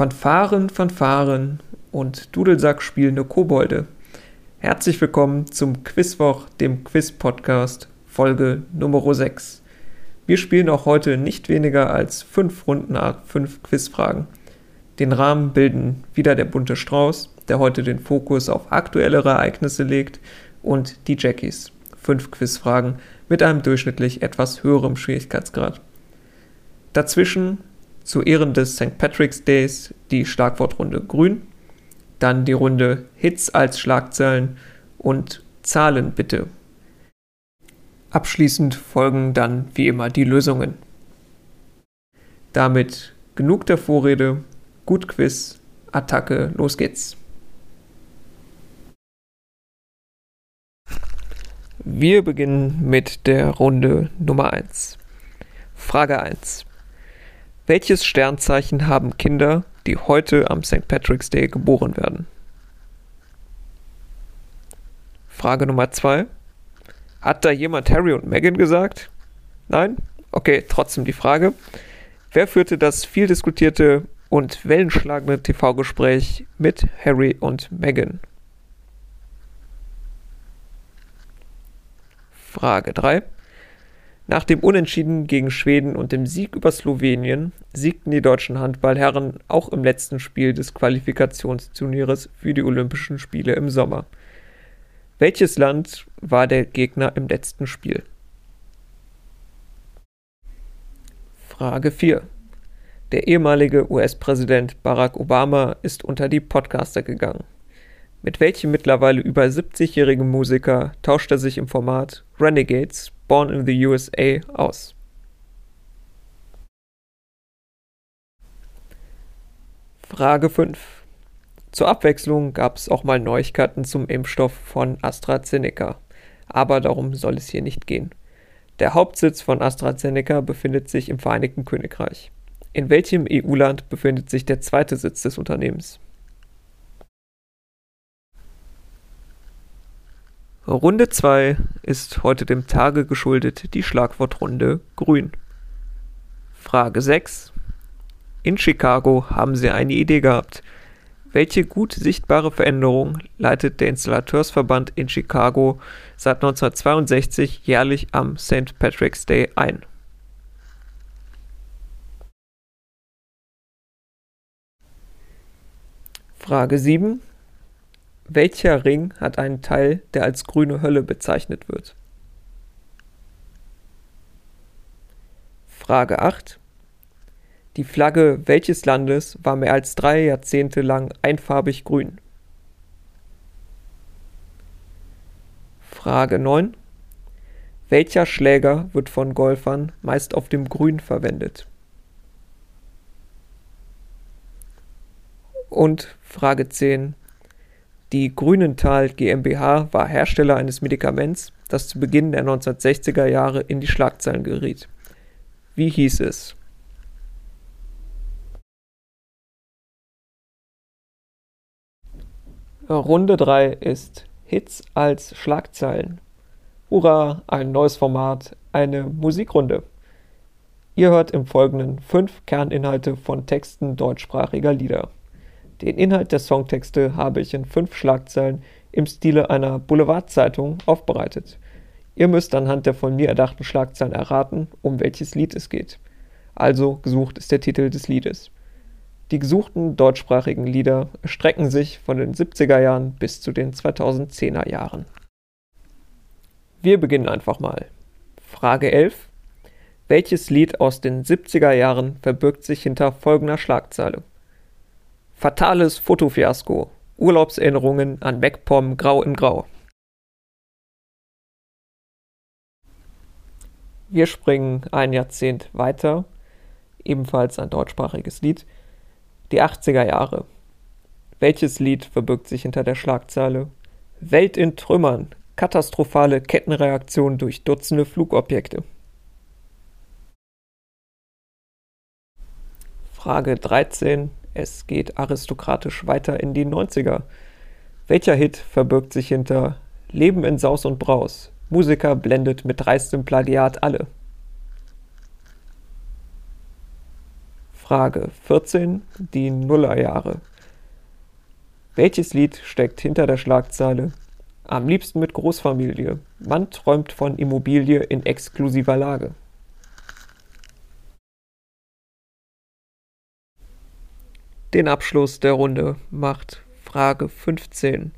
Fanfaren, Fanfaren und Dudelsack spielende Kobolde. Herzlich willkommen zum Quizwoch, dem Quiz-Podcast, Folge Nummer 6. Wir spielen auch heute nicht weniger als fünf Runden Art fünf Quizfragen. Den Rahmen bilden wieder der bunte Strauß, der heute den Fokus auf aktuellere Ereignisse legt, und die Jackies. Fünf Quizfragen mit einem durchschnittlich etwas höherem Schwierigkeitsgrad. Dazwischen zu Ehren des St. Patrick's Days die Schlagwortrunde Grün, dann die Runde Hits als Schlagzeilen und Zahlen bitte. Abschließend folgen dann wie immer die Lösungen. Damit genug der Vorrede, gut Quiz, Attacke, los geht's. Wir beginnen mit der Runde Nummer 1. Frage 1. Welches Sternzeichen haben Kinder, die heute am St. Patrick's Day geboren werden? Frage Nummer 2. Hat da jemand Harry und Meghan gesagt? Nein? Okay, trotzdem die Frage. Wer führte das viel diskutierte und wellenschlagende TV-Gespräch mit Harry und Meghan? Frage 3. Nach dem Unentschieden gegen Schweden und dem Sieg über Slowenien siegten die deutschen Handballherren auch im letzten Spiel des Qualifikationsturnieres für die Olympischen Spiele im Sommer. Welches Land war der Gegner im letzten Spiel? Frage 4. Der ehemalige US-Präsident Barack Obama ist unter die Podcaster gegangen. Mit welchem mittlerweile über 70-jährigen Musiker tauscht er sich im Format Renegades Born in the USA aus. Frage 5. Zur Abwechslung gab es auch mal Neuigkeiten zum Impfstoff von AstraZeneca, aber darum soll es hier nicht gehen. Der Hauptsitz von AstraZeneca befindet sich im Vereinigten Königreich. In welchem EU-Land befindet sich der zweite Sitz des Unternehmens? Runde 2 ist heute dem Tage geschuldet die Schlagwortrunde Grün. Frage 6. In Chicago haben Sie eine Idee gehabt. Welche gut sichtbare Veränderung leitet der Installateursverband in Chicago seit 1962 jährlich am St. Patrick's Day ein? Frage 7. Welcher Ring hat einen Teil, der als grüne Hölle bezeichnet wird? Frage 8. Die Flagge welches Landes war mehr als drei Jahrzehnte lang einfarbig grün? Frage 9. Welcher Schläger wird von Golfern meist auf dem Grün verwendet? Und Frage 10. Die Grünenthal GmbH war Hersteller eines Medikaments, das zu Beginn der 1960er Jahre in die Schlagzeilen geriet. Wie hieß es? Runde 3 ist Hits als Schlagzeilen. Hurra, ein neues Format, eine Musikrunde. Ihr hört im Folgenden fünf Kerninhalte von Texten deutschsprachiger Lieder. Den Inhalt der Songtexte habe ich in fünf Schlagzeilen im Stile einer Boulevardzeitung aufbereitet. Ihr müsst anhand der von mir erdachten Schlagzeilen erraten, um welches Lied es geht. Also gesucht ist der Titel des Liedes. Die gesuchten deutschsprachigen Lieder erstrecken sich von den 70er Jahren bis zu den 2010er Jahren. Wir beginnen einfach mal. Frage 11. Welches Lied aus den 70er Jahren verbirgt sich hinter folgender Schlagzeile? Fatales Fotofiasko. Urlaubserinnerungen an MacPom Grau in Grau. Wir springen ein Jahrzehnt weiter, ebenfalls ein deutschsprachiges Lied, die 80er Jahre. Welches Lied verbirgt sich hinter der Schlagzeile Welt in Trümmern, katastrophale Kettenreaktion durch Dutzende Flugobjekte? Frage 13. Es geht aristokratisch weiter in die 90er. Welcher Hit verbirgt sich hinter Leben in Saus und Braus? Musiker blendet mit dreistem Plagiat alle. Frage 14. Die Nullerjahre. Welches Lied steckt hinter der Schlagzeile Am liebsten mit Großfamilie? Man träumt von Immobilie in exklusiver Lage. Den Abschluss der Runde macht Frage 15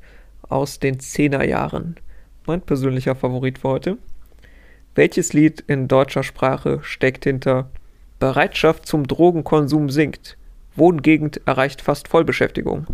aus den Zehnerjahren. Mein persönlicher Favorit für heute. Welches Lied in deutscher Sprache steckt hinter Bereitschaft zum Drogenkonsum sinkt? Wohngegend erreicht fast Vollbeschäftigung.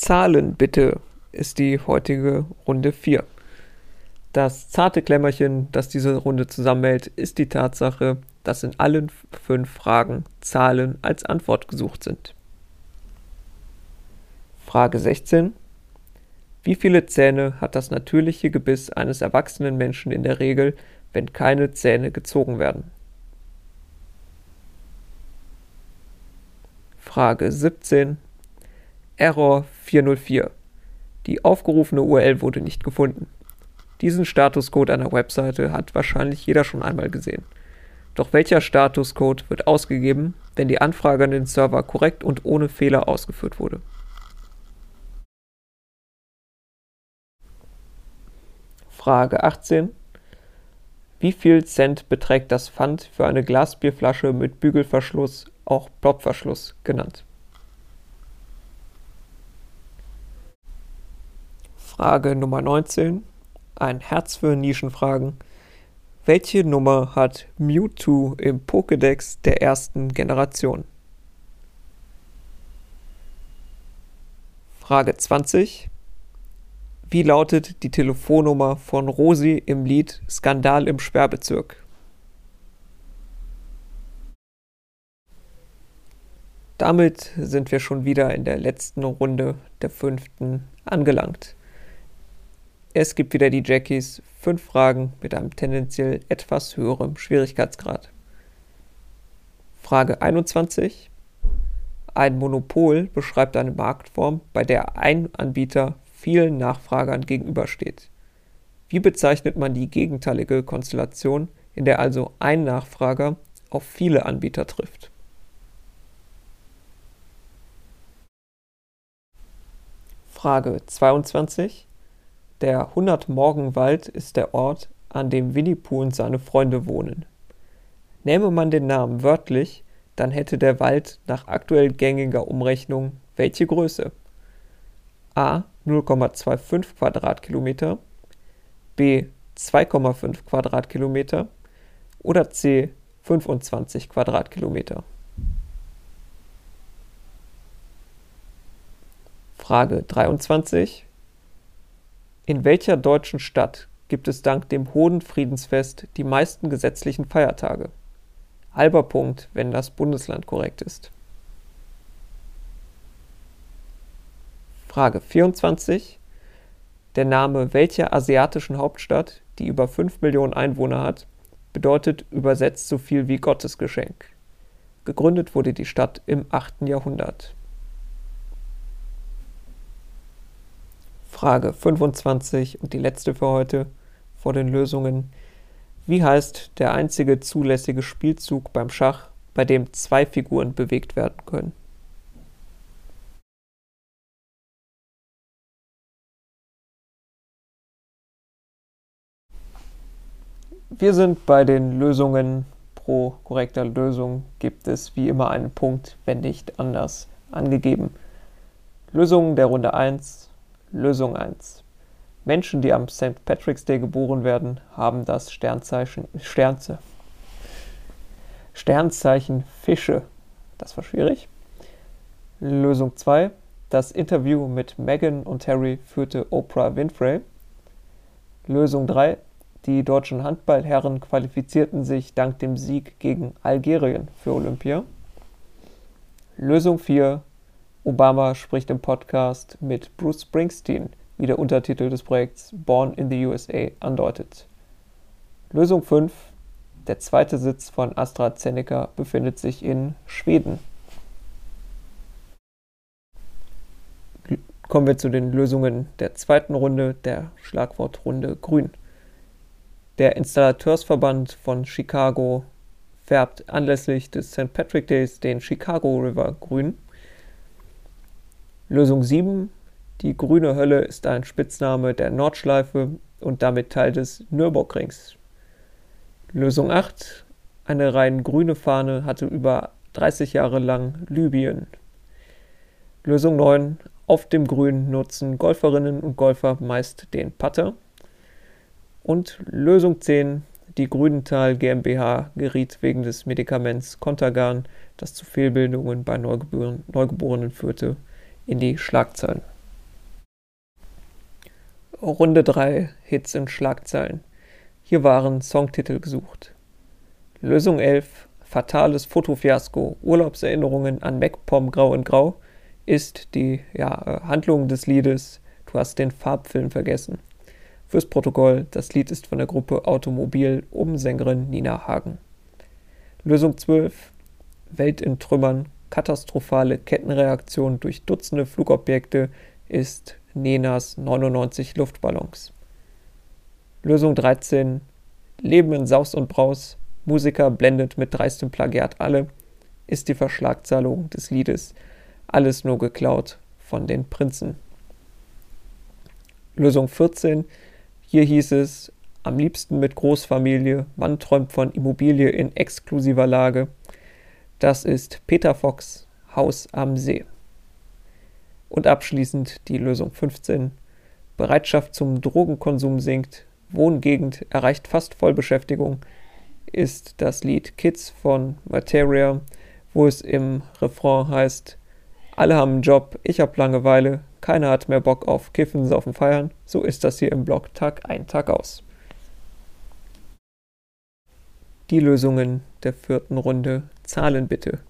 Zahlen bitte ist die heutige Runde 4. Das zarte Klemmerchen, das diese Runde zusammenhält, ist die Tatsache, dass in allen fünf Fragen Zahlen als Antwort gesucht sind. Frage 16. Wie viele Zähne hat das natürliche Gebiss eines erwachsenen Menschen in der Regel, wenn keine Zähne gezogen werden? Frage 17. Error 404. Die aufgerufene URL wurde nicht gefunden. Diesen Statuscode einer Webseite hat wahrscheinlich jeder schon einmal gesehen. Doch welcher Statuscode wird ausgegeben, wenn die Anfrage an den Server korrekt und ohne Fehler ausgeführt wurde? Frage 18. Wie viel Cent beträgt das Pfand für eine Glasbierflasche mit Bügelverschluss, auch Plopverschluss genannt? Frage Nummer 19. Ein Herz für Nischenfragen. Welche Nummer hat Mewtwo im Pokédex der ersten Generation? Frage 20. Wie lautet die Telefonnummer von Rosi im Lied Skandal im Sperrbezirk? Damit sind wir schon wieder in der letzten Runde der fünften angelangt. Es gibt wieder die Jackies, fünf Fragen mit einem tendenziell etwas höherem Schwierigkeitsgrad. Frage 21. Ein Monopol beschreibt eine Marktform, bei der ein Anbieter vielen Nachfragern gegenübersteht. Wie bezeichnet man die gegenteilige Konstellation, in der also ein Nachfrager auf viele Anbieter trifft? Frage 22. Der Hundertmorgenwald ist der Ort, an dem Winnie Pooh und seine Freunde wohnen. Nähme man den Namen wörtlich, dann hätte der Wald nach aktuell gängiger Umrechnung welche Größe? A 0,25 Quadratkilometer, B 2,5 Quadratkilometer oder C 25 Quadratkilometer. Frage 23. In welcher deutschen Stadt gibt es dank dem Hohen Friedensfest die meisten gesetzlichen Feiertage? Halber Punkt, wenn das Bundesland korrekt ist. Frage 24. Der Name welcher asiatischen Hauptstadt, die über 5 Millionen Einwohner hat, bedeutet übersetzt so viel wie Gottesgeschenk. Gegründet wurde die Stadt im 8. Jahrhundert. Frage 25 und die letzte für heute vor den Lösungen. Wie heißt der einzige zulässige Spielzug beim Schach, bei dem zwei Figuren bewegt werden können? Wir sind bei den Lösungen. Pro korrekter Lösung gibt es wie immer einen Punkt, wenn nicht anders angegeben. Lösung der Runde 1 Lösung 1. Menschen, die am St. Patrick's Day geboren werden, haben das Sternzeichen, Sternze, Sternzeichen Fische. Das war schwierig. Lösung 2. Das Interview mit Meghan und Harry führte Oprah Winfrey. Lösung 3. Die deutschen Handballherren qualifizierten sich dank dem Sieg gegen Algerien für Olympia. Lösung 4. Obama spricht im Podcast mit Bruce Springsteen, wie der Untertitel des Projekts Born in the USA andeutet. Lösung 5. Der zweite Sitz von AstraZeneca befindet sich in Schweden. Kommen wir zu den Lösungen der zweiten Runde, der Schlagwortrunde Grün. Der Installateursverband von Chicago färbt anlässlich des St. Patrick Days den Chicago River grün. Lösung 7. Die grüne Hölle ist ein Spitzname der Nordschleife und damit Teil des Nürburgrings. Lösung 8. Eine rein grüne Fahne hatte über 30 Jahre lang Libyen. Lösung 9. Auf dem Grün nutzen Golferinnen und Golfer meist den Putter. Und Lösung 10. Die Grünenthal GmbH geriet wegen des Medikaments Contergan, das zu Fehlbildungen bei Neugeborenen führte, in die Schlagzeilen. Runde 3 Hits in Schlagzeilen. Hier waren Songtitel gesucht. Lösung 11 Fatales Fotofiasko Urlaubserinnerungen an MacPom Grau in Grau ist die ja, Handlung des Liedes Du hast den Farbfilm vergessen. Fürs Protokoll, das Lied ist von der Gruppe Automobil um Sängerin Nina Hagen. Lösung 12 Welt in Trümmern katastrophale Kettenreaktion durch Dutzende Flugobjekte ist Nenas 99 Luftballons. Lösung 13. Leben in Saus und Braus. Musiker blendet mit dreistem Plagiat alle. Ist die Verschlagzahlung des Liedes alles nur geklaut von den Prinzen. Lösung 14. Hier hieß es, am liebsten mit Großfamilie, man träumt von Immobilie in exklusiver Lage. Das ist Peter Fox, Haus am See. Und abschließend die Lösung 15. Bereitschaft zum Drogenkonsum sinkt, Wohngegend erreicht fast Vollbeschäftigung, ist das Lied Kids von Materia, wo es im Refrain heißt, alle haben einen Job, ich hab Langeweile, keiner hat mehr Bock auf Kiffen, Saufen, Feiern, so ist das hier im Blog Tag ein, Tag aus. Die Lösungen der vierten Runde, Zahlen bitte.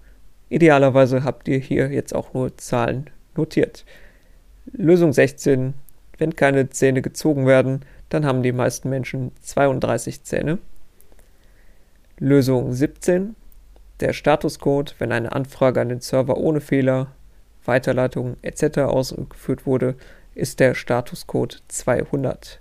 Idealerweise habt ihr hier jetzt auch nur Zahlen notiert. Lösung 16. Wenn keine Zähne gezogen werden, dann haben die meisten Menschen 32 Zähne. Lösung 17. Der Statuscode, wenn eine Anfrage an den Server ohne Fehler, Weiterleitung etc. ausgeführt wurde, ist der Statuscode 200.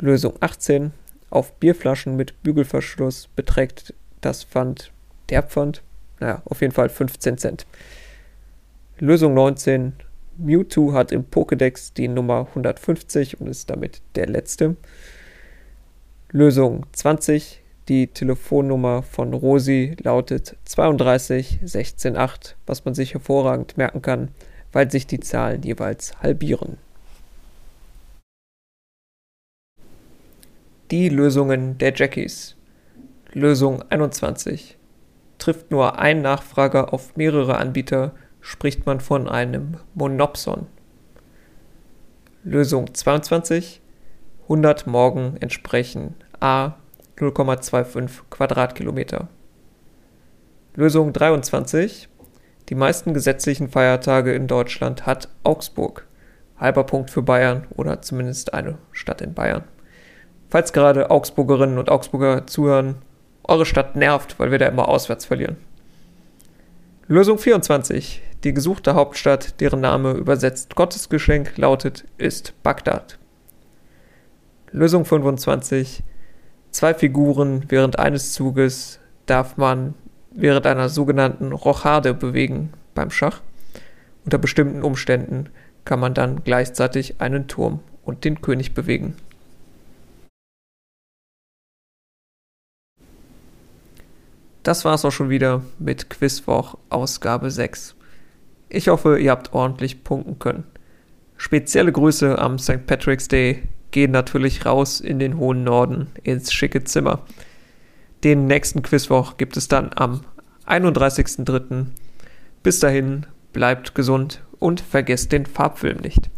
Lösung 18. Auf Bierflaschen mit Bügelverschluss beträgt das Pfand, der Pfand, naja, auf jeden Fall 15 Cent. Lösung 19. Mewtwo hat im Pokédex die Nummer 150 und ist damit der letzte. Lösung 20. Die Telefonnummer von Rosi lautet 32 16 8, was man sich hervorragend merken kann, weil sich die Zahlen jeweils halbieren. Die Lösungen der Jackies. Lösung 21. Trifft nur ein Nachfrager auf mehrere Anbieter, spricht man von einem Monopson. Lösung 22. 100 Morgen entsprechen a 0,25 Quadratkilometer. Lösung 23. Die meisten gesetzlichen Feiertage in Deutschland hat Augsburg. Halber Punkt für Bayern oder zumindest eine Stadt in Bayern. Falls gerade Augsburgerinnen und Augsburger zuhören, eure Stadt nervt, weil wir da immer auswärts verlieren. Lösung 24. Die gesuchte Hauptstadt, deren Name übersetzt Gottesgeschenk lautet, ist Bagdad. Lösung 25. Zwei Figuren während eines Zuges darf man während einer sogenannten Rochade bewegen beim Schach. Unter bestimmten Umständen kann man dann gleichzeitig einen Turm und den König bewegen. Das war's auch schon wieder mit Quizwoch Ausgabe 6. Ich hoffe, ihr habt ordentlich punkten können. Spezielle Grüße am St. Patrick's Day gehen natürlich raus in den hohen Norden, ins schicke Zimmer. Den nächsten Quizwoch gibt es dann am 31.03. Bis dahin, bleibt gesund und vergesst den Farbfilm nicht.